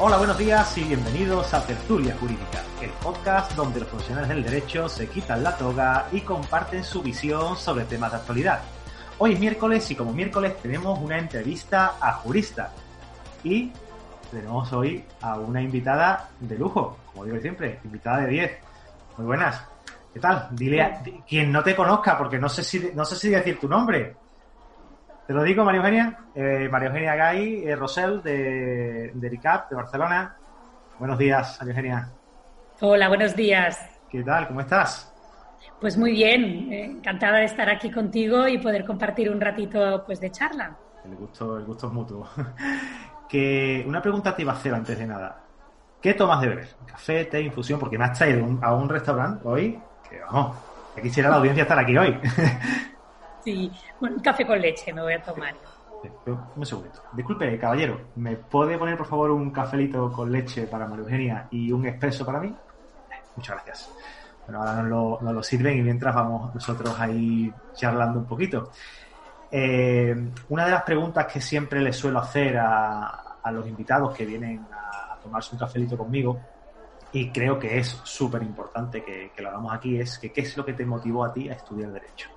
Hola, buenos días y bienvenidos a Tertulia Jurídica, el podcast donde los profesionales del derecho se quitan la toga y comparten su visión sobre temas de actualidad. Hoy es miércoles y como miércoles tenemos una entrevista a jurista y tenemos hoy a una invitada de lujo, como digo siempre, invitada de 10. Muy buenas. ¿Qué tal? Dile a quien no te conozca, porque no sé si no sé si decir tu nombre. Te lo digo, María Eugenia. Eh, María Eugenia Gay eh, Rosell, de, de RICAP, de Barcelona. Buenos días, María Eugenia. Hola, buenos días. ¿Qué tal? ¿Cómo estás? Pues muy bien, eh, encantada de estar aquí contigo y poder compartir un ratito pues de charla. El gusto, el gusto es mutuo. que una pregunta te iba a hacer antes de nada. ¿Qué tomas de beber? ¿Café, té, infusión? Porque me has traído a un restaurante hoy que, vamos, que quisiera la audiencia estar aquí hoy. Bueno, un café con leche me voy a tomar. Un segundito. Disculpe, caballero, ¿me puede poner por favor un cafelito con leche para María Eugenia y un expreso para mí? Muchas gracias. Bueno, ahora nos lo, nos lo sirven y mientras vamos nosotros ahí charlando un poquito. Eh, una de las preguntas que siempre les suelo hacer a, los invitados que vienen a tomarse un cafelito conmigo, y creo que es súper importante que, que lo hagamos aquí, es que qué es lo que te motivó a ti a estudiar Derecho.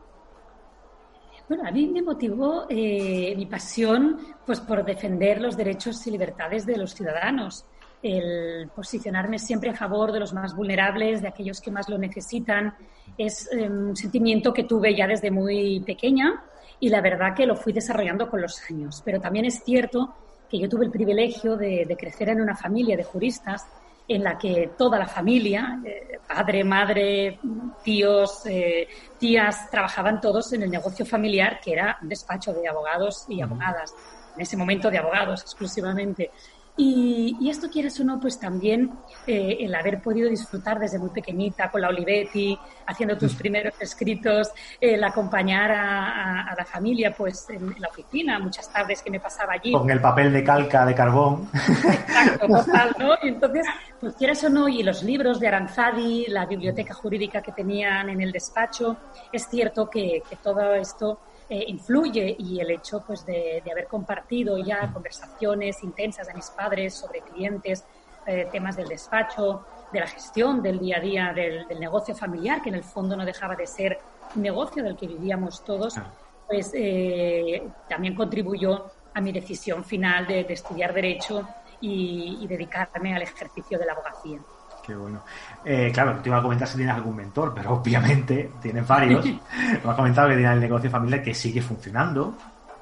Bueno, a mí me motivó eh, mi pasión pues por defender los derechos y libertades de los ciudadanos, el posicionarme siempre a favor de los más vulnerables, de aquellos que más lo necesitan. Es eh, un sentimiento que tuve ya desde muy pequeña y la verdad que lo fui desarrollando con los años. Pero también es cierto que yo tuve el privilegio de crecer en una familia de juristas en la que toda la familia, eh, padre, madre, tíos, eh, tías, trabajaban todos en el negocio familiar, que era un despacho de abogados y abogadas, en ese momento de abogados exclusivamente. Y, y esto, quieras o no, pues también eh, el haber podido disfrutar desde muy pequeñita con la Olivetti, haciendo tus primeros escritos, el acompañar a, a- a la familia pues en la oficina, muchas tardes que me pasaba allí. Con el papel de calca de carbón. Exacto, total, ¿no? Y entonces, pues quieras o no, y los libros de Aranzadi, la biblioteca jurídica que tenían en el despacho, es cierto que, que todo esto eh, influye y el hecho pues de, de haber compartido ya conversaciones intensas de mis padres sobre clientes, eh, temas del despacho, de la gestión del día a día del, del negocio familiar, que en el fondo no dejaba de ser un negocio del que vivíamos todos, Ah. pues eh, también contribuyó a mi decisión final de, de estudiar Derecho y, y dedicarme al ejercicio de la abogacía. Qué bueno. Eh, claro, te iba a comentar si tienes algún mentor, pero obviamente tienes varios. Me has comentado que tienes el negocio familiar que sigue funcionando.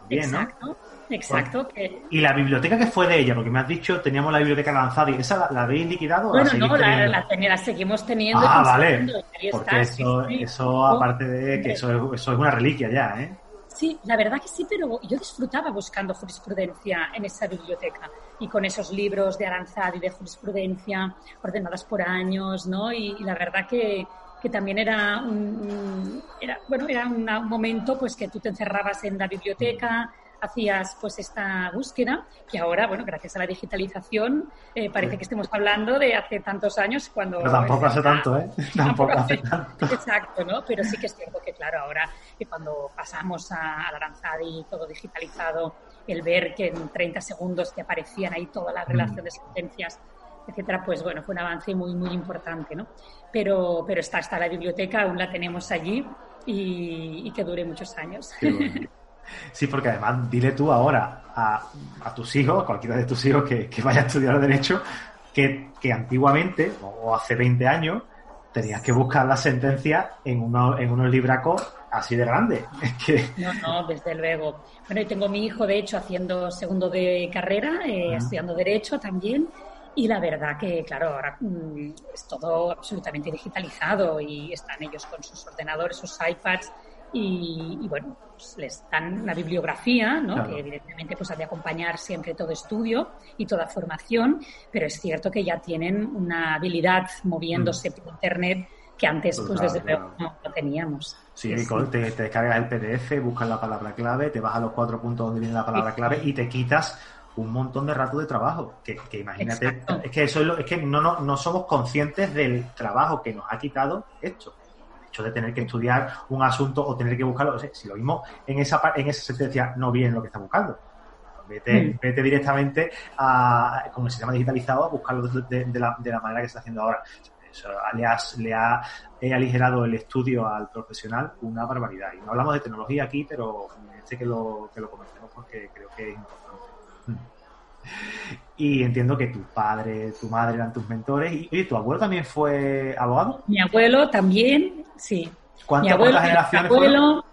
Bien, ¿no? exacto, exacto. que- Y la biblioteca que fue de ella, porque me has dicho teníamos la biblioteca lanzada y esa la, la habéis liquidado o la bueno, seguís no, la, la, la seguimos teniendo. Ah, vale. Porque está, eso, sí. eso aparte de que eso, es- eso es una reliquia ya, ¿eh? Sí, la verdad que sí, pero yo disfrutaba buscando jurisprudencia en esa biblioteca y con esos libros de Aranzadi de jurisprudencia ordenadas por años, ¿no? Y, y la verdad que, que también era un, era, bueno, era un momento pues que tú te encerrabas en la biblioteca, hacías pues esta búsqueda y ahora, bueno, gracias a la digitalización eh, parece que estemos hablando de hace tantos años cuando... Pero tampoco hace tanto, ¿eh? Tampoco hace tanto. Exacto, ¿no? Pero sí que es cierto que, claro, ahora que cuando pasamos a, a la Aranzadi, todo digitalizado, el ver que en 30 segundos te aparecían ahí toda la relación de sentencias, etcétera, pues bueno, fue un avance muy, muy importante, ¿no? Pero, pero está, está la biblioteca, aún la tenemos allí y, y que dure muchos años. Qué bueno. Sí, porque además dile tú ahora a, a tus hijos, a cualquiera de tus hijos que, que vaya a estudiar Derecho, que, que antiguamente, o hace 20 años, tenías que buscar la sentencia en, uno- en unos libracos así de que, No, no, desde luego. Bueno, y tengo mi hijo, de hecho, haciendo segundo de carrera, eh, estudiando Derecho también. Y la verdad que, claro, ahora mm, es todo absolutamente digitalizado y están ellos con sus ordenadores, sus iPads y, y, bueno, pues les dan una bibliografía, ¿no? Claro. Que evidentemente pues ha de acompañar siempre todo estudio y toda formación, pero es cierto que ya tienen una habilidad moviéndose por Internet que antes, pues desde luego, Mm. claro. no, no teníamos. Sí, Sí. Te, te descargas el PDF, buscas la palabra clave, te vas a los cuatro puntos donde viene la palabra clave y te quitas un montón de rato de trabajo. Que, que imagínate, Exacto. es que eso es, lo- es que no, no, no somos conscientes del trabajo que nos ha quitado esto. Hecho de tener que estudiar un asunto o tener que buscarlo. O sea, si lo mismo en esa, en esa sentencia no viene lo que está buscando. vete, mm. vete directamente a, con el sistema digitalizado a buscarlo de, la, de la manera que está haciendo ahora. Eso le, has, le ha aligerado el estudio al profesional una barbaridad. Y no hablamos de tecnología aquí, pero este que lo, que lo comentemos porque creo que es importante. Y entiendo que tu padre, tu madre eran tus mentores. Y oye, ¿tu abuelo también fue abogado? Mi abuelo también, sí. ¿Cuántas, generaciones abuelo,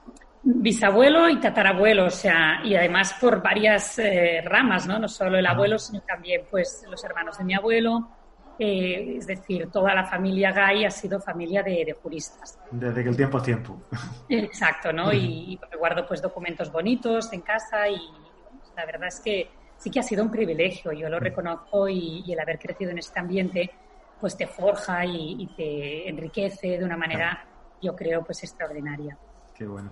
Bisabuelo y tatarabuelo, o sea, y además por varias eh, ramas, ¿no? No solo el abuelo, sino también pues los hermanos de mi abuelo, eh, es decir, toda la familia Gay ha sido familia de, juristas. Desde que el tiempo es tiempo. Exacto, ¿no? y, guardo pues documentos bonitos en casa y la verdad es que sí que ha sido un privilegio, yo lo reconozco y, el haber crecido en este ambiente pues te forja y, te enriquece de una manera, yo creo, pues extraordinaria. Qué bueno.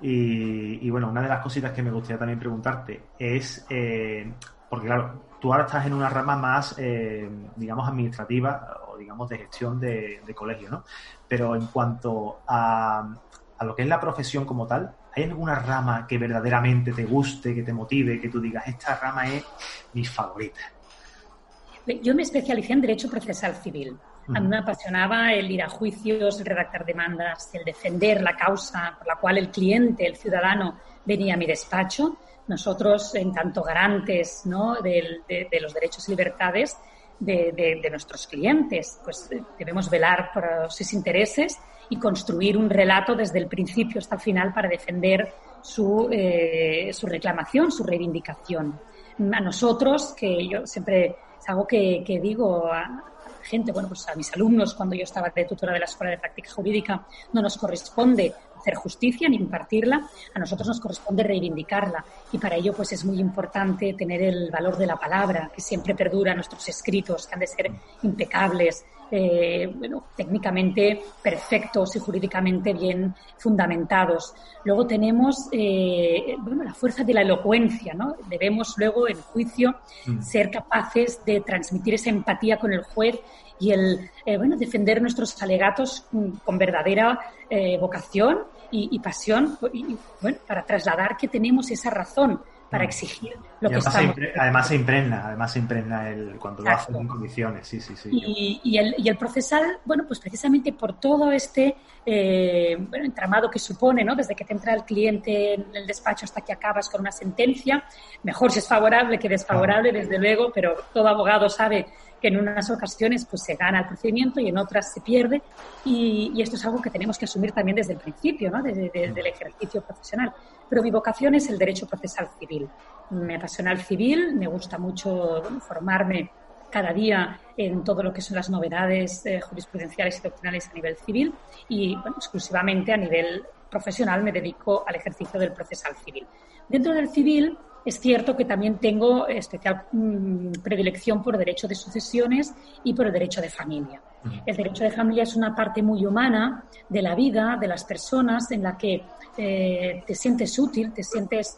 Y, bueno, una de las cositas que me gustaría también preguntarte es, eh, porque claro, tú ahora estás en una rama más, eh, digamos, administrativa o digamos de gestión de, colegio, ¿no? Pero en cuanto a, a, lo que es la profesión como tal, ¿hay alguna rama que verdaderamente te guste, que te motive, que tú digas, esta rama es mi favorita? Yo me especialicé en Derecho Procesal Civil. A mí me apasionaba el ir a juicios, el redactar demandas, el defender la causa por la cual el cliente, el ciudadano, venía a mi despacho nosotros, en tanto garantes ¿no? de, los derechos y libertades de, nuestros clientes, pues eh, debemos velar por sus intereses y construir un relato desde el principio hasta el final para defender su, eh, su reclamación, su reivindicación. A nosotros, que yo siempre es algo que, que digo a, gente, bueno, pues a mis alumnos cuando yo estaba de tutora de la Escuela de Práctica Jurídica, no nos corresponde hacer justicia ni impartirla, a nosotros nos corresponde reivindicarla. Y para ello pues es muy importante tener el valor de la palabra que siempre perdura en nuestros escritos, que han de ser impecables, eh, bueno, técnicamente perfectos y jurídicamente bien fundamentados. Luego tenemos eh, bueno, la fuerza de la elocuencia, ¿no? Debemos luego en juicio mm. ser capaces de transmitir esa empatía con el juez y el eh, bueno, defender nuestros alegatos con verdadera vocación y, pasión y, bueno, para trasladar que tenemos esa razón para mm. exigir lo que además estamos... Se además se impregna, además se impregna el, cuando lo hacen en condiciones, sí, sí, sí. Y, el, y el procesal, bueno, pues precisamente por todo este eh, bueno, entramado que supone, ¿no? Desde que te entra el cliente en el despacho hasta que acabas con una sentencia, mejor si es favorable que desfavorable, desde luego, pero todo abogado sabe que en unas ocasiones pues se gana el procedimiento y en otras se pierde y, esto es algo que tenemos que asumir también desde el principio, ¿no? desde, el ejercicio profesional. Pero mi vocación es el derecho procesal civil. Me apasiona el civil, me gusta mucho formarme cada día en todo lo que son las novedades eh, jurisprudenciales y doctrinales a nivel civil y bueno, exclusivamente a nivel profesional me dedico al ejercicio del procesal civil. Dentro del civil es cierto que también tengo especial mm, predilección por derecho de sucesiones y por el derecho de familia. El derecho de familia es una parte muy humana de la vida de las personas en la que eh, te sientes útil, te sientes,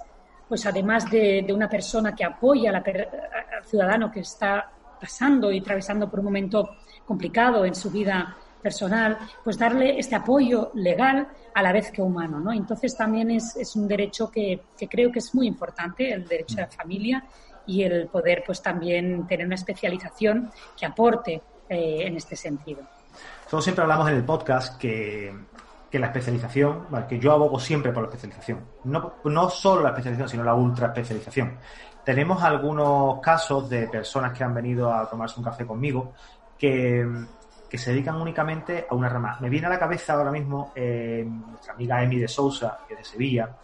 pues además de, una persona que apoya al ciudadano que está pasando y atravesando por un momento complicado en su vida personal, pues darle este apoyo legal a la vez que humano, ¿no? Entonces también es, es un derecho que, que, creo que es muy importante, el derecho a la familia y el poder pues también tener una especialización que aporte eh, en este sentido. Siempre hablamos en el podcast que, que la especialización, que yo abogo siempre por la especialización, no, no solo la especialización, sino la ultra especialización. Tenemos algunos casos de personas que han venido a tomarse un café conmigo que que se dedican únicamente a una rama. Me viene a la cabeza ahora mismo eh, nuestra amiga Emi de Sousa, que es de Sevilla,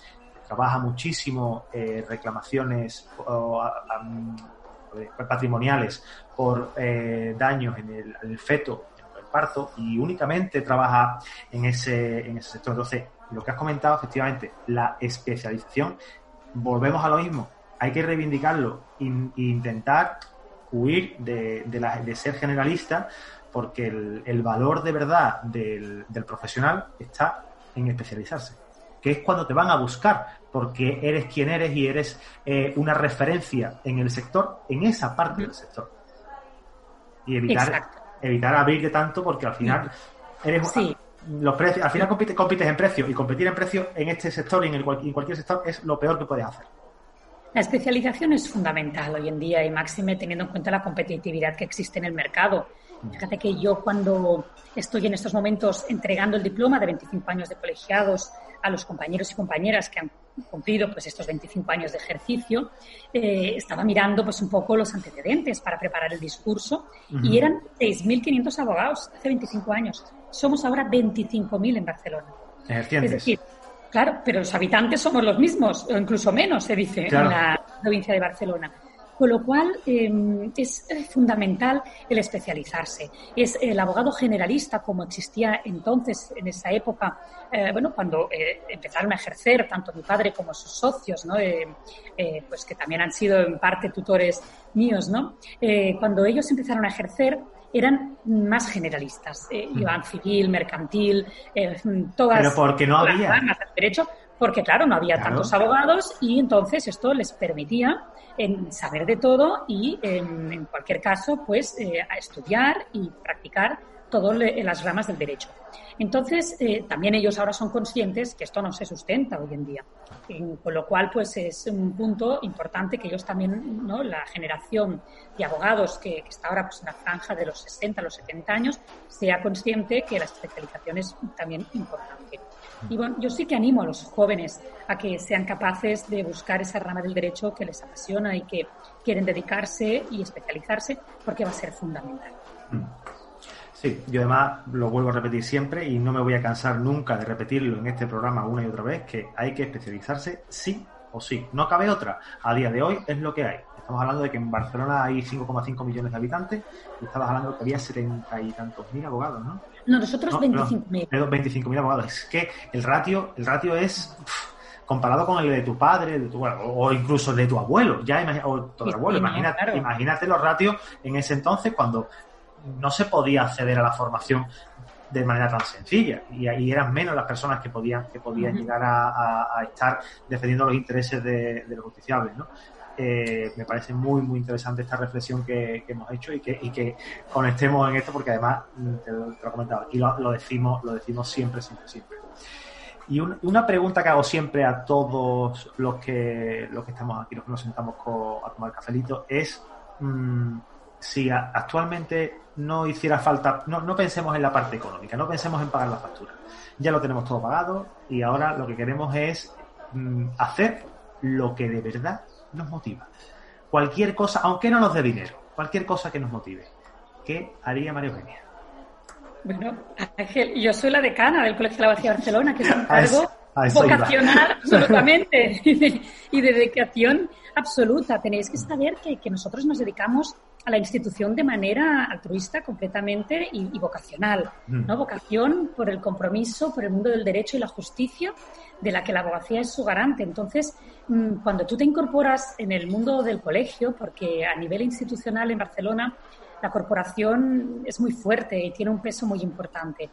trabaja muchísimo eh, reclamaciones patrimoniales por eh, daños en el, feto, en el parto, y únicamente trabaja en ese, en ese sector. Entonces, lo que has comentado, efectivamente, la especialización, volvemos a lo mismo, hay que reivindicarlo e intentar huir de, de ser generalista porque el, valor de verdad del, profesional está en especializarse, que es cuando te van a buscar, porque eres quien eres y eres eh, una referencia en el sector, en esa parte del sector. Y evitar, evitar abrirte tanto, porque al final eres los precios, al final compites, en precio y competir en precio en este sector y en, el, en cualquier sector es lo peor que puedes hacer. La especialización es fundamental hoy en día y máxime teniendo en cuenta la competitividad que existe en el mercado. Fíjate que yo cuando estoy en estos momentos entregando el diploma de 25 años de colegiados a los compañeros y compañeras que han cumplido pues estos 25 años de ejercicio, eh, estaba mirando pues un poco los antecedentes para preparar el discurso y eran 6.500 abogados hace 25 años. Somos ahora 25.000 en Barcelona. Es decir, Claro, pero los habitantes somos los mismos, o incluso menos, se dice, en la provincia de Barcelona. Con lo cual em, es fundamental el especializarse. Es el abogado generalista, como existía entonces, en esa época, eh, bueno, cuando eh, empezaron a ejercer tanto mi padre como sus socios, ¿no? Eh, pues que también han sido en parte tutores míos, ¿no? cuando ellos empezaron a ejercer, eran más generalistas. Eh, mm. civil, mercantil, eh, todas. Pero porque no había. Ramas derecho, porque claro, no había tantos abogados y entonces esto les permitía en saber de todo y en, cualquier caso, pues eh, a estudiar y practicar todas las ramas del derecho. Entonces, eh, también ellos ahora son conscientes que esto no se sustenta hoy en día. con lo cual, pues es un punto importante que ellos también, ¿no? la generación de abogados que, está ahora pues, en la franja de los 60 a los 70 años, sea consciente que la especialización es también importante. Y bueno, yo sí que animo a los jóvenes a que sean capaces de buscar esa rama del derecho que les apasiona y que quieren dedicarse y especializarse porque va a ser fundamental. Mm. Sí, yo además lo vuelvo a repetir siempre y no me voy a cansar nunca de repetirlo en este programa una y otra vez, que hay que especializarse sí o sí. No cabe otra. A día de hoy es lo que hay. Estamos hablando de que en Barcelona hay 5,5 millones de habitantes y estabas hablando de que había setenta y tantos mil abogados, ¿no? No, nosotros 25.000. 25.000 abogados. Es que el ratio, el ratio es... comparado con el de tu padre, de tu, o incluso el de tu abuelo, ya o tu abuelo, imagínate, imagínate los ratios en ese entonces cuando no se podía acceder a la formación de manera tan sencilla. Y ahí eran menos las personas que podían que podían llegar a, estar defendiendo los intereses de, los justiciables ¿no? Eh, me parece muy muy interesante esta reflexión que, hemos hecho y que, y que conectemos en esto porque además te lo, he comentado aquí lo, decimos lo decimos siempre siempre siempre. Y una pregunta que hago siempre a todos los que los que estamos aquí los que nos sentamos a tomar cafelito es mm, si actualmente no hiciera falta, no, no pensemos en la parte económica, no pensemos en pagar la factura. Ya lo tenemos todo pagado y ahora lo que queremos es mm, hacer lo que de verdad nos motiva. Cualquier cosa, aunque no nos dé dinero, cualquier cosa que nos motive. ¿Qué haría María Eugenia? Bueno, Ángel, yo soy la decana del Colegio de la Abogacía de Barcelona, que es un cargo vocacional absolutamente y de, dedicación absoluta. Tenéis que saber que, que nosotros nos dedicamos a la institución de manera altruista completamente y, vocacional. Mm. ¿no? Vocación por el compromiso, por el mundo del derecho y la justicia, de la que la abogacía es su garante. Entonces, mm, cuando tú te incorporas en el mundo del colegio, porque a nivel institucional en Barcelona la corporación es muy fuerte y tiene un peso muy importante.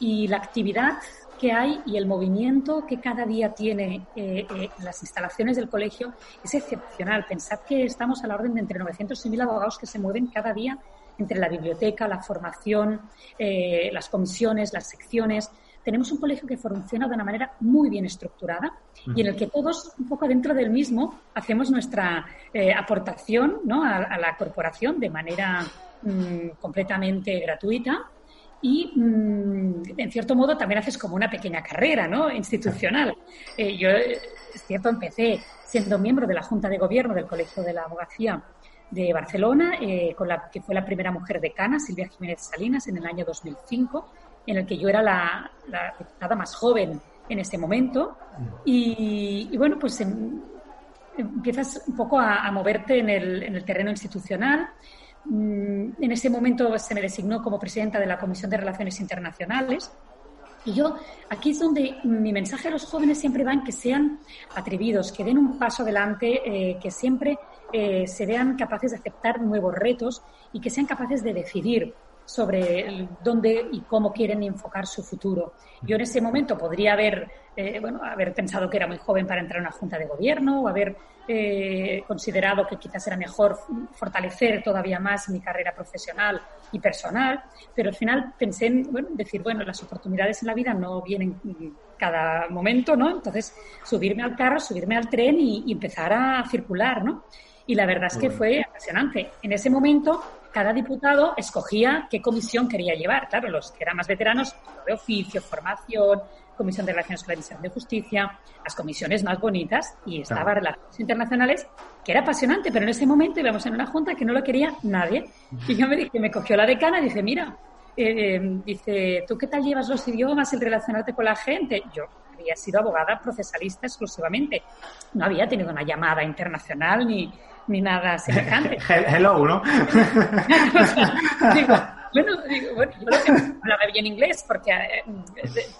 Y la actividad que hay y el movimiento que cada día tiene eh, eh, las instalaciones del colegio es excepcional. Pensad que estamos a la orden de entre 900 y 1.000 abogados que se mueven cada día entre la biblioteca, la formación, eh, las comisiones, las secciones. Tenemos un colegio que funciona de una manera muy bien estructurada y en el que todos, un poco dentro del mismo, hacemos nuestra aportación ¿no? a, la corporación de manera mm, completamente gratuita y, mm, en cierto modo, también haces como una pequeña carrera ¿no? institucional. Eh, yo, es cierto, empecé siendo miembro de la Junta de Gobierno del Colegio de la Abogacía de Barcelona, eh, con la que fue la primera mujer decana, Silvia Jiménez Salinas, en el año 2005, en el que yo era la, la más joven en ese momento. Y, bueno, pues em, empiezas un poco a, a moverte en el, en el terreno institucional. Mm, en ese momento se me designó como presidenta de la Comisión de Relaciones Internacionales. Y yo, aquí es donde mi mensaje a los jóvenes siempre va en que sean atrevidos, que den un paso adelante, eh, que siempre eh, se vean capaces de aceptar nuevos retos y que sean capaces de decidir sobre dónde y cómo quieren enfocar su futuro. Yo en ese momento podría haber, eh, bueno, haber pensado que era muy joven para entrar a una junta de gobierno o haber eh, considerado que quizás era mejor fortalecer todavía más mi carrera profesional y personal, pero al final pensé en bueno, decir, bueno, las oportunidades en la vida no vienen cada momento, ¿no? Entonces, subirme al carro, subirme al tren y, empezar a circular, ¿no? Y la verdad es que fue apasionante. En ese momento, cada diputado escogía qué comisión quería llevar. Claro, los que eran más veteranos, de oficio, formación, Comisión de Relaciones con la Administración de Justicia, las comisiones más bonitas, y estaba Relaciones Internacionales, que era apasionante, pero en ese momento íbamos en una junta que no lo quería nadie. Y yo me dije, me cogió la decana y dije, mira, eh, dice, ¿tú qué tal llevas los idiomas, el relacionarte con la gente? Yo había sido abogada procesalista exclusivamente. No había tenido una llamada internacional ni, ni nada semejante. Hello, ¿no? bueno, digo, bueno, yo lo que hablaba bien inglés, porque, eh,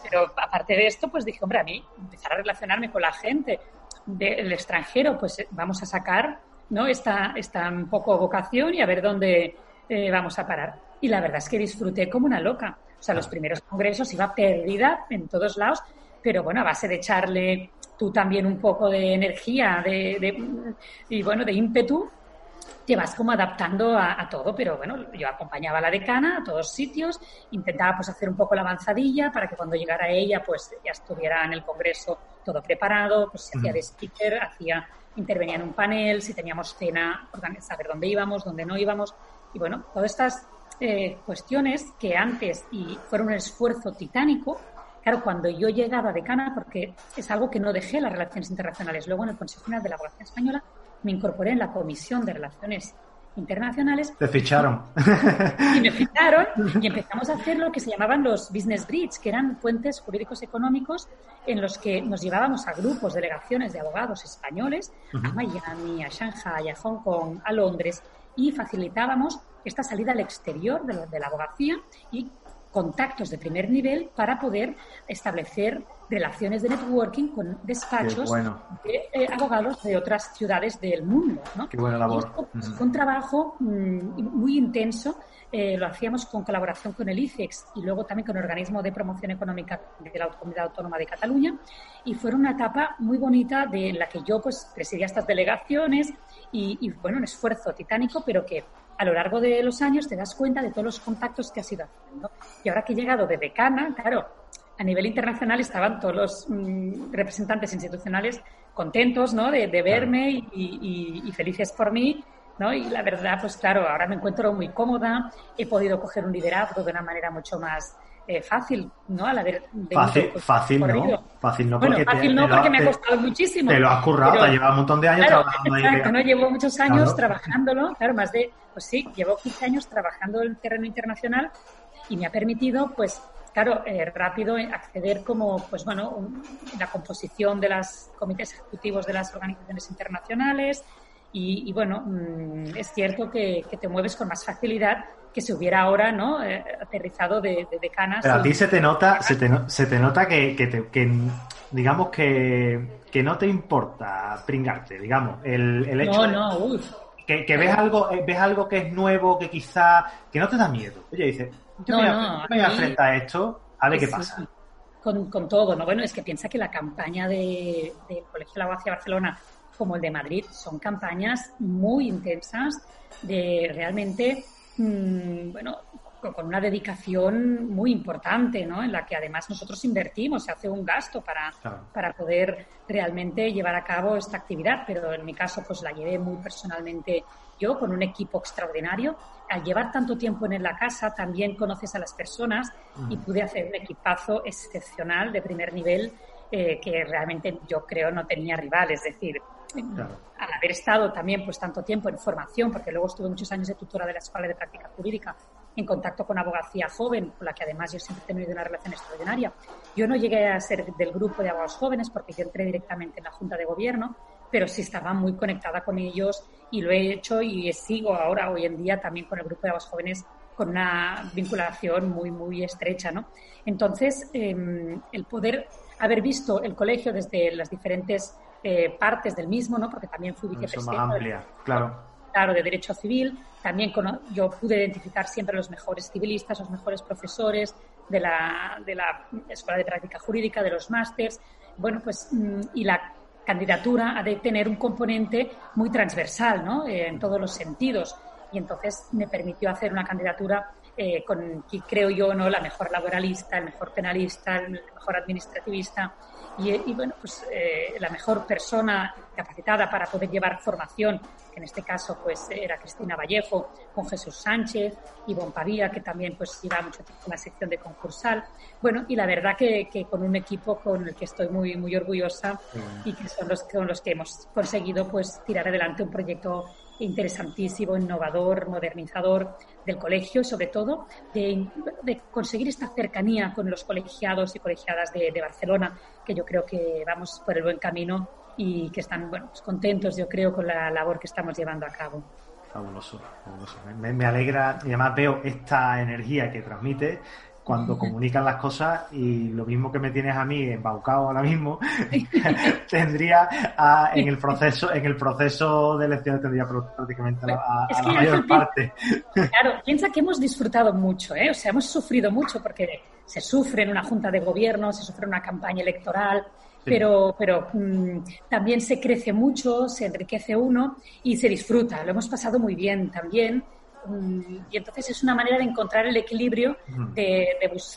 pero aparte de esto, pues dije, hombre, a mí empezar a relacionarme con la gente del extranjero, pues eh, vamos a sacar ¿no? esta, esta un poco vocación y a ver dónde eh, vamos a parar. Y la verdad es que disfruté como una loca. O sea, los primeros congresos iba perdida en todos lados, pero bueno, a base de echarle tú también un poco de energía de, de y bueno, de ímpetu, te vas como adaptando a, todo, pero bueno, yo acompañaba a la decana a todos sitios, intentaba pues hacer un poco la avanzadilla para que cuando llegara ella pues ya estuviera en el congreso todo preparado, pues se hacía de speaker, hacía, intervenía en un panel, si teníamos cena, saber dónde íbamos, dónde no íbamos, y bueno, todas estas eh, cuestiones que antes y fueron un esfuerzo titánico, Claro, cuando yo llegaba decana, porque es algo que no dejé las relaciones internacionales, luego en el Consejo General de la Abogacía Española me incorporé en la Comisión de Relaciones Internacionales. Te ficharon. Y me ficharon y empezamos a hacer lo que se llamaban los business bridge, que eran puentes jurídicos económicos en los que nos llevábamos a grupos, delegaciones de abogados españoles a Miami, a Shanghai, a Hong Kong, a Londres y facilitábamos esta salida al exterior de, de la abogacía y contactos de primer nivel para poder establecer relaciones de networking con despachos de eh, abogados de otras ciudades del mundo. ¿no? Qué buena labor. fue un trabajo mm, muy intenso. Eh, lo hacíamos con colaboración con el ICEX y luego también con el Organismo de Promoción Económica de la Comunidad Autónoma de Cataluña. Y fue una etapa muy bonita de la que yo pues presidía estas delegaciones y, y bueno, un esfuerzo titánico, pero que a lo largo de los años te das cuenta de todos los contactos que has ido haciendo. Y ahora que he llegado de decana, claro, a nivel internacional estaban todos los mm, representantes institucionales contentos ¿no? de, verme y, felices por mí. ¿no? Y la verdad, pues claro, ahora me encuentro muy cómoda, he podido coger un liderazgo de una manera mucho más eh, fácil, ¿no? Al haber fácil, fácil no, fácil no, porque, fácil no porque me ha costado muchísimo. Te lo has currado, te ha llevado un montón de años trabajando exacto, ¿no? Llevo muchos años trabajándolo, claro, más de, pues sí, llevo 15 años trabajando en el terreno internacional y me ha permitido, pues, claro, eh, rápido acceder como, pues bueno, la composición de los comités ejecutivos de las organizaciones internacionales y, bueno, mm, es cierto que, que te mueves con más facilidad que se hubiera ahora ¿no? Eh, aterrizado de, de, canas. Pero a ti se te nota, se te, se te nota que, que, digamos que, que no te importa pringarte, digamos, el, el hecho no, no, Que, que, ves algo, eh, ves algo que es nuevo, que quizá, que no te da miedo. Oye, dices, yo me, voy a enfrentar a esto, a ver qué pasa. Con, con, todo, ¿no? Bueno, es que piensa que la campaña de, del Colegio de la Abogacía Barcelona como el de Madrid son campañas muy intensas de realmente Mm, bueno, con una dedicación muy importante, ¿no? En la que además nosotros invertimos, se hace un gasto para, para poder realmente llevar a cabo esta actividad, pero en mi caso pues la llevé muy personalmente yo con un equipo extraordinario. Al llevar tanto tiempo en la casa también conoces a las personas y mm. pude hacer un equipazo excepcional de primer nivel eh, que realmente yo creo no tenía rival, es decir, al haber estado también pues tanto tiempo en formación, porque luego estuve muchos años de tutora de la Escuela de Práctica Jurídica, en contacto con abogacía joven, con la que además yo siempre he tenido una relación extraordinaria. Yo no llegué a ser del grupo de abogados jóvenes porque yo entré directamente en la Junta de Gobierno, pero sí estaba muy conectada con ellos y lo he hecho y sigo ahora, hoy en día, también con el grupo de abogados jóvenes con una vinculación muy, muy estrecha, ¿no? Entonces, em, el poder haber visto el colegio desde las diferentes eh, partes del mismo, ¿no? Porque también fui vicepresidenta. claro. Claro, de Derecho Civil. También yo pude identificar siempre los mejores civilistas, los mejores profesores de la, de la Escuela de Práctica Jurídica, de los másters. Bueno, pues, mm, y la candidatura ha de tener un componente muy transversal, ¿no? Eh, en todos los sentidos. Y entonces me permitió hacer una candidatura eh, con, creo yo, ¿no? la mejor laboralista, el mejor penalista, el mejor administrativista y, bueno, pues eh, la mejor persona capacitada para poder llevar formación, que en este caso pues era Cristina Vallejo, con Jesús Sánchez, y Pavía, que también pues lleva mucho tiempo en la sección de concursal. Bueno, y la verdad que, que con un equipo con el que estoy muy, muy orgullosa y que son los, con los que hemos conseguido pues tirar adelante un proyecto interesantísimo, innovador, modernizador del colegio, sobre todo de, conseguir esta cercanía con los colegiados y colegiadas de, Barcelona, que yo creo que vamos por el buen camino y que están bueno, pues contentos, yo creo, con la labor que estamos llevando a cabo. Fabuloso, fabuloso. Me, me alegra y además veo esta energía que transmite cuando comunican las cosas y lo mismo que me tienes a mí embaucado ahora mismo, tendría en el proceso en el proceso de elecciones tendría prácticamente a, la mayor parte. Claro, piensa que hemos disfrutado mucho, ¿eh? o sea, hemos sufrido mucho porque se sufre en una junta de gobierno, se sufre en una campaña electoral, pero, pero mm, también se crece mucho, se enriquece uno y se disfruta. Lo hemos pasado muy bien también y entonces es una manera de encontrar el equilibrio, de,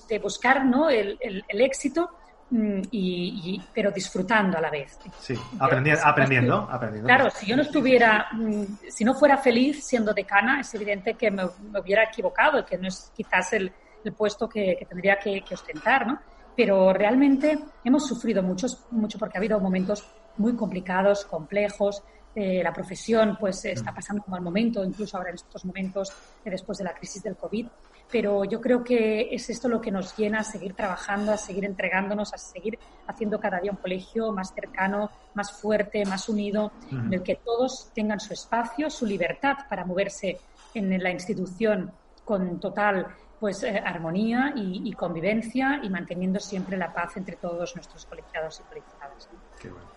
de, buscar ¿no? el, el, éxito, mm, y, pero disfrutando a la vez. Sí, aprendiendo, aprendiendo, aprendiendo. Claro, si yo no estuviera, mm, si no fuera feliz siendo decana, es evidente que me, hubiera equivocado que no es quizás el, el puesto que, que tendría que, que, ostentar, ¿no? Pero realmente hemos sufrido muchos, mucho porque ha habido momentos muy complicados, complejos, eh, la profesión pues está mm. pasando un mal momento, incluso ahora en estos momentos eh, después de la crisis del COVID. Pero yo creo que es esto lo que nos llena a seguir trabajando, a seguir entregándonos, a seguir haciendo cada día un colegio más cercano, más fuerte, más unido, en el que todos tengan su espacio, su libertad para moverse en la institución con total pues eh, armonía y, convivencia y manteniendo siempre la paz entre todos nuestros colegiados y colegiadas. Qué bueno.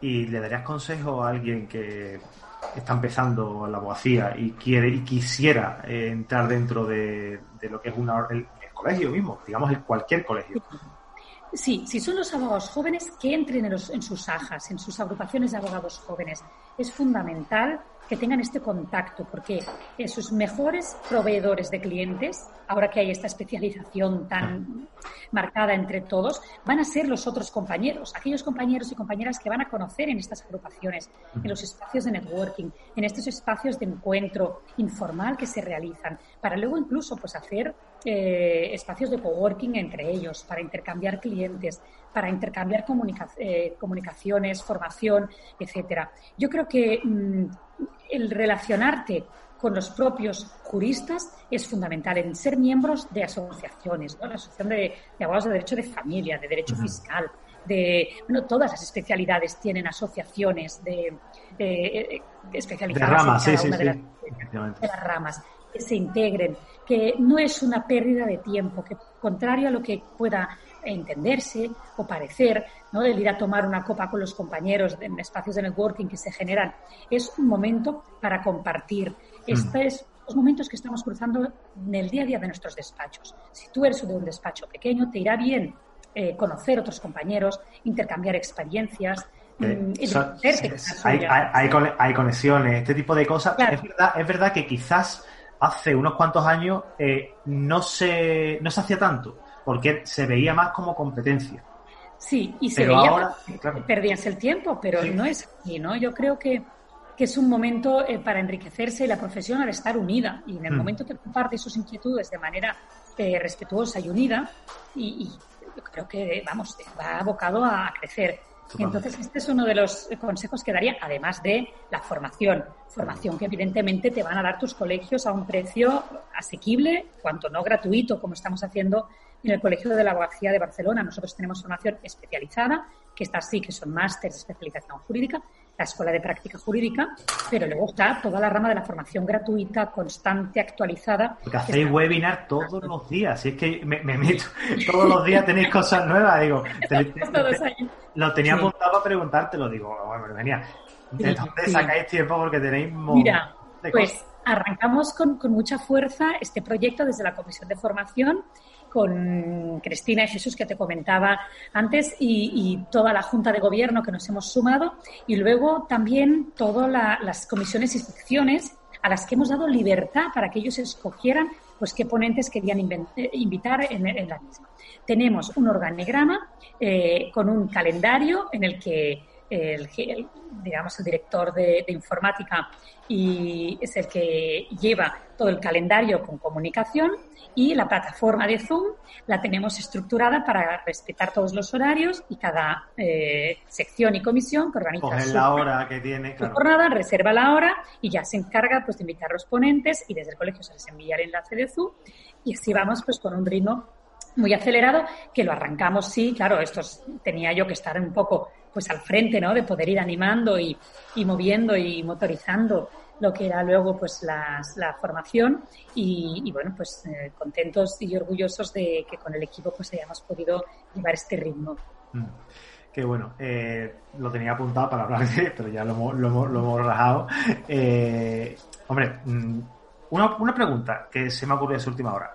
¿Y le darías consejo a alguien que está empezando la abogacía y quiere y quisiera eh, entrar dentro de, lo que es una, el, colegio mismo, digamos el cualquier colegio? Sí, si son los abogados jóvenes, que entren en, en sus ajas, en sus agrupaciones de abogados jóvenes. Es fundamental que tengan este contacto, porque sus mejores proveedores de clientes, ahora que hay esta especialización tan marcada entre todos, van a ser los otros compañeros, aquellos compañeros y compañeras que van a conocer en estas agrupaciones, en los espacios de networking, en estos espacios de encuentro informal que se realizan, para luego incluso pues hacer eh, espacios de coworking entre ellos, para intercambiar clientes, para intercambiar eh, comunicaciones, formación, etcétera. Yo creo que mm, el relacionarte con los propios juristas es fundamental en ser miembros de asociaciones, la Asociación de, Abogados de Derecho de Familia, de Derecho Fiscal, de bueno, todas las especialidades tienen asociaciones de, de, especializadas ramas, en cada una de, las, ramas que se integren, que no es una pérdida de tiempo, que contrario a lo que pueda entenderse o parecer, ¿no? el ir a tomar una copa con los compañeros en espacios de networking que se generan, es un momento para compartir. Mm. Estos los momentos que estamos cruzando en el día a día de nuestros despachos. Si tú eres de un despacho pequeño, te irá bien eh, conocer otros compañeros, intercambiar experiencias, eh, mm, hay, hay, conexiones, este tipo de cosas. Es, verdad, es verdad que quizás hace unos cuantos años eh, no, se, no se hacía tanto porque se veía más como competencia. Sí, y se veía, perdías el tiempo, pero no es así, ¿no? Yo creo que, que es un momento eh, para enriquecerse y la profesión al estar unida. Y en el mm. momento que comparte sus inquietudes de manera eh, respetuosa y unida, y, yo creo que, vamos, va abocado a crecer. Entonces, este es uno de los consejos que daría, además de la formación. Formación que evidentemente te van a dar tus colegios a un precio asequible, cuanto no gratuito, como estamos haciendo en el Colegio de la Abogacía de Barcelona. Nosotros tenemos formación especializada, que está así, que son másteres de especialización jurídica, la Escuela de Práctica Jurídica, pero luego está toda la rama de la formación gratuita, constante, actualizada. Porque hacéis webinar todos los días, si es que me, meto, todos los días tenéis cosas nuevas, digo, lo tenía apuntado a preguntarte, lo digo, bueno, venía, ¿de dónde sacáis tiempo? Porque tenéis Mira, pues arrancamos con, con mucha fuerza este proyecto desde la Comisión de Formación con Cristina y Jesús que te comentaba antes y, toda la Junta de Gobierno que nos hemos sumado y luego también todas las comisiones y secciones a las que hemos dado libertad para que ellos escogieran pues qué ponentes querían eh, invitar en, la misma. Tenemos un organigrama eh, con un calendario en el que el, digamos, el director de, informática y es el que lleva todo el calendario con comunicación y la plataforma de Zoom la tenemos estructurada para respetar todos los horarios y cada eh, sección y comisión que organiza su, la hora que tiene, jornada, reserva la hora y ya se encarga pues de invitar a los ponentes y desde el colegio se les envía el enlace de Zoom y así vamos pues con un ritmo muy acelerado, que lo arrancamos, sí, claro, esto tenía yo que estar un poco pues al frente, ¿no? De poder ir animando y, moviendo y motorizando lo que era luego pues la formación y, bueno pues eh, contentos y orgullosos de que con el equipo pues hayamos podido llevar este ritmo. Mm. Que bueno, eh, lo tenía apuntado para hablar de, pero ya lo hemos, lo hemos, rajado. Eh, hombre, mm, una, una, pregunta que se me ha ocurrido en esa última hora.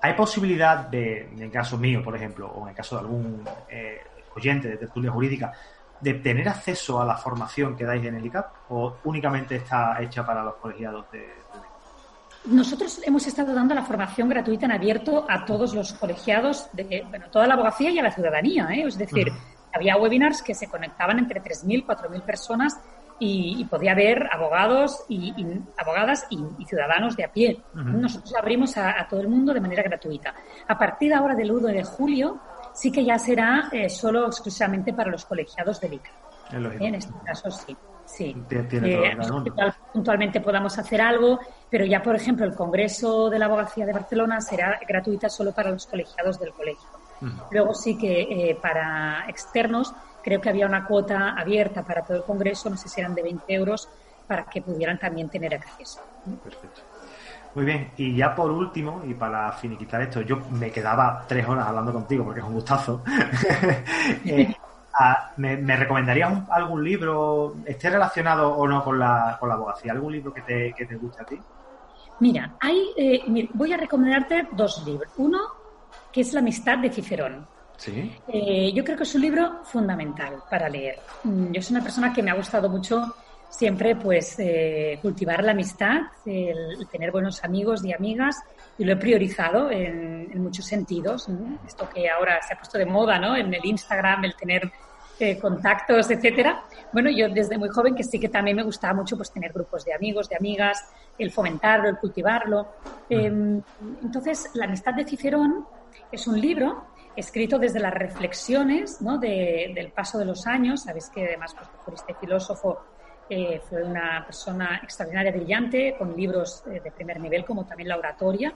¿Hay posibilidad de, en el caso mío, por ejemplo, o en el caso de algún eh, oyente de tertulia jurídica, de tener acceso a la formación que dais en el ICAP o únicamente está hecha para los colegiados de, nosotros hemos estado dando la formación gratuita en abierto a todos los colegiados de bueno, toda la abogacía y a la ciudadanía. ¿eh? Es decir, había webinars que se conectaban entre 3.000, 4.000 personas y, podía haber abogados y, abogadas y, ciudadanos de a pie. Nosotros abrimos a, todo el mundo de manera gratuita. A partir de ahora del 1 de julio sí que ya será eh, solo exclusivamente para los colegiados del ICA. En este caso sí. Sí, eh, puntualmente podamos hacer algo, pero ya, por ejemplo, el Congreso de la Abogacía de Barcelona será gratuita solo para los colegiados del colegio. Luego sí que eh, para externos creo que había una cuota abierta para todo el Congreso, no sé si eran de 20 euros, para que pudieran también tener acceso. Perfecto. Muy bien, y ya por último, y para finiquitar esto, yo me quedaba tres horas hablando contigo porque es un gustazo. Eh, ¿me, recomendarías algún libro, esté relacionado o no con la, con la abogacía? ¿Algún libro que te, que te guste a ti? Mira, hay, eh, voy a recomendarte dos libros. Uno, que es La amistad de Cicerón. ¿Sí? Eh, yo creo que es un libro fundamental para leer. Mm, yo soy una persona que me ha gustado mucho siempre pues eh, cultivar la amistad, el, tener buenos amigos y amigas y lo he priorizado en, muchos sentidos. Esto que ahora se ha puesto de moda, ¿no? En el Instagram, el tener eh, contactos, etcétera. Bueno, yo desde muy joven que sí que también me gustaba mucho pues tener grupos de amigos, de amigas, el fomentarlo, el cultivarlo. Em, entonces, la amistad de Cicerón es un libro escrito desde las reflexiones ¿no? del paso de los años. Sabéis que además pues, por este filósofo eh, fue una persona extraordinaria, brillante, con libros eh, de primer nivel como también la oratoria,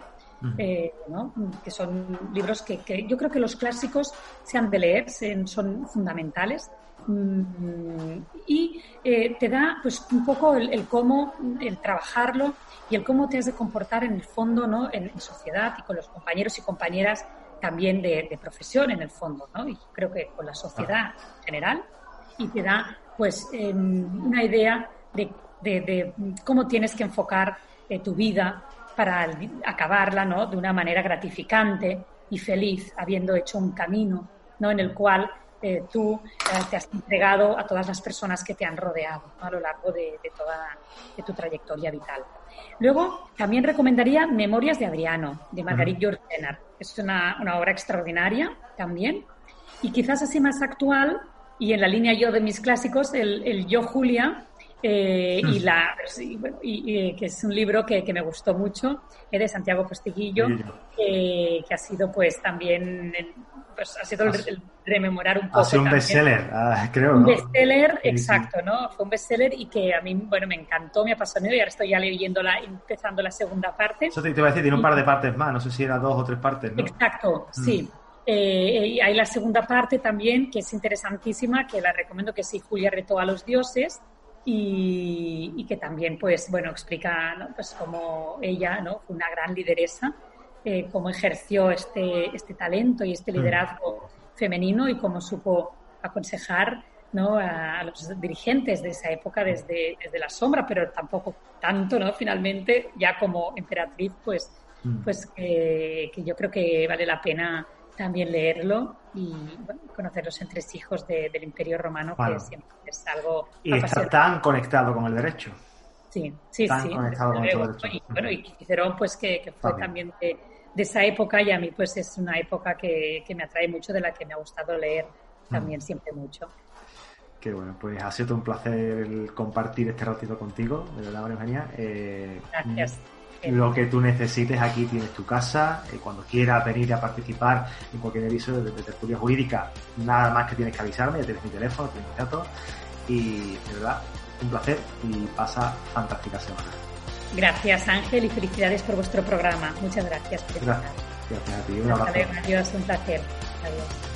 eh, ¿no? que son libros que, yo creo que los clásicos se han de leer, son fundamentales. Mm, y te da pues un poco el, cómo el trabajarlo y el cómo te has de comportar en el fondo ¿no? en, en sociedad y con los compañeros y compañeras también de, profesión en el fondo, ¿no? Y creo que con la sociedad en general y te da pues em, una idea de, cómo tienes que enfocar eh, tu vida para acabarla, ¿no? De una manera gratificante y feliz, habiendo hecho un camino, ¿no? En el cual eh, tú eh, te has entregado a todas las personas que te han rodeado a lo largo de, toda tu trayectoria vital. Luego, también recomendaría Memorias de Adriano, de Marguerite George Es una, obra extraordinaria también. Y quizás así más actual, y en la línea yo de mis clásicos, el, Yo Julia, eh, y la y, que es un libro que, me gustó mucho, de Santiago Postiguillo, que ha sido pues también pues ha sido el, rememorar un poco. Ha sido un bestseller, ah, creo. Un bestseller, exacto, ¿no? Fue un bestseller y que a mí, bueno, me encantó, me apasionó y ahora estoy ya leyendo la, empezando la segunda parte. Eso te, iba a decir, tiene un par de partes más, no sé si era dos o tres partes, ¿no? Exacto, mm. sí. Eh, y hay la segunda parte también, que es interesantísima, que la recomiendo, que sí, Julia retó a los dioses. Y, que también, pues, bueno, explica ¿no? pues cómo ella ¿no? fue una gran lideresa eh, cómo ejerció este, este talento y este mm. liderazgo femenino y cómo supo aconsejar ¿no? a, los dirigentes de esa época desde, desde, la sombra, pero tampoco tanto, ¿no? Finalmente, ya como emperatriz, pues, mm. pues que yo creo que vale la pena también leerlo y conocer los entresijos del Imperio Romano, que siempre es algo... Y está tan conectado con el derecho. Sí, sí, sí. Y, bueno, y Cicerón, pues que, fue también, de, esa época y a mí pues es una época que, me atrae mucho, de la que me ha gustado leer también siempre mucho. Qué bueno, pues ha sido un placer compartir este ratito contigo, de verdad, María Eugenia. Eh, Gracias. Lo que tú necesites, aquí tienes tu casa. Eh, cuando quieras venir a participar en cualquier episodio de, tertulia jurídica, nada más que tienes que avisarme, ya tienes mi teléfono, tienes mi datos. Y de verdad, un placer y pasa fantástica semana. Gracias Ángel y felicidades por vuestro programa. Muchas gracias. Gracias. Gracias a ti. Un abrazo. Adiós, un placer. Adiós.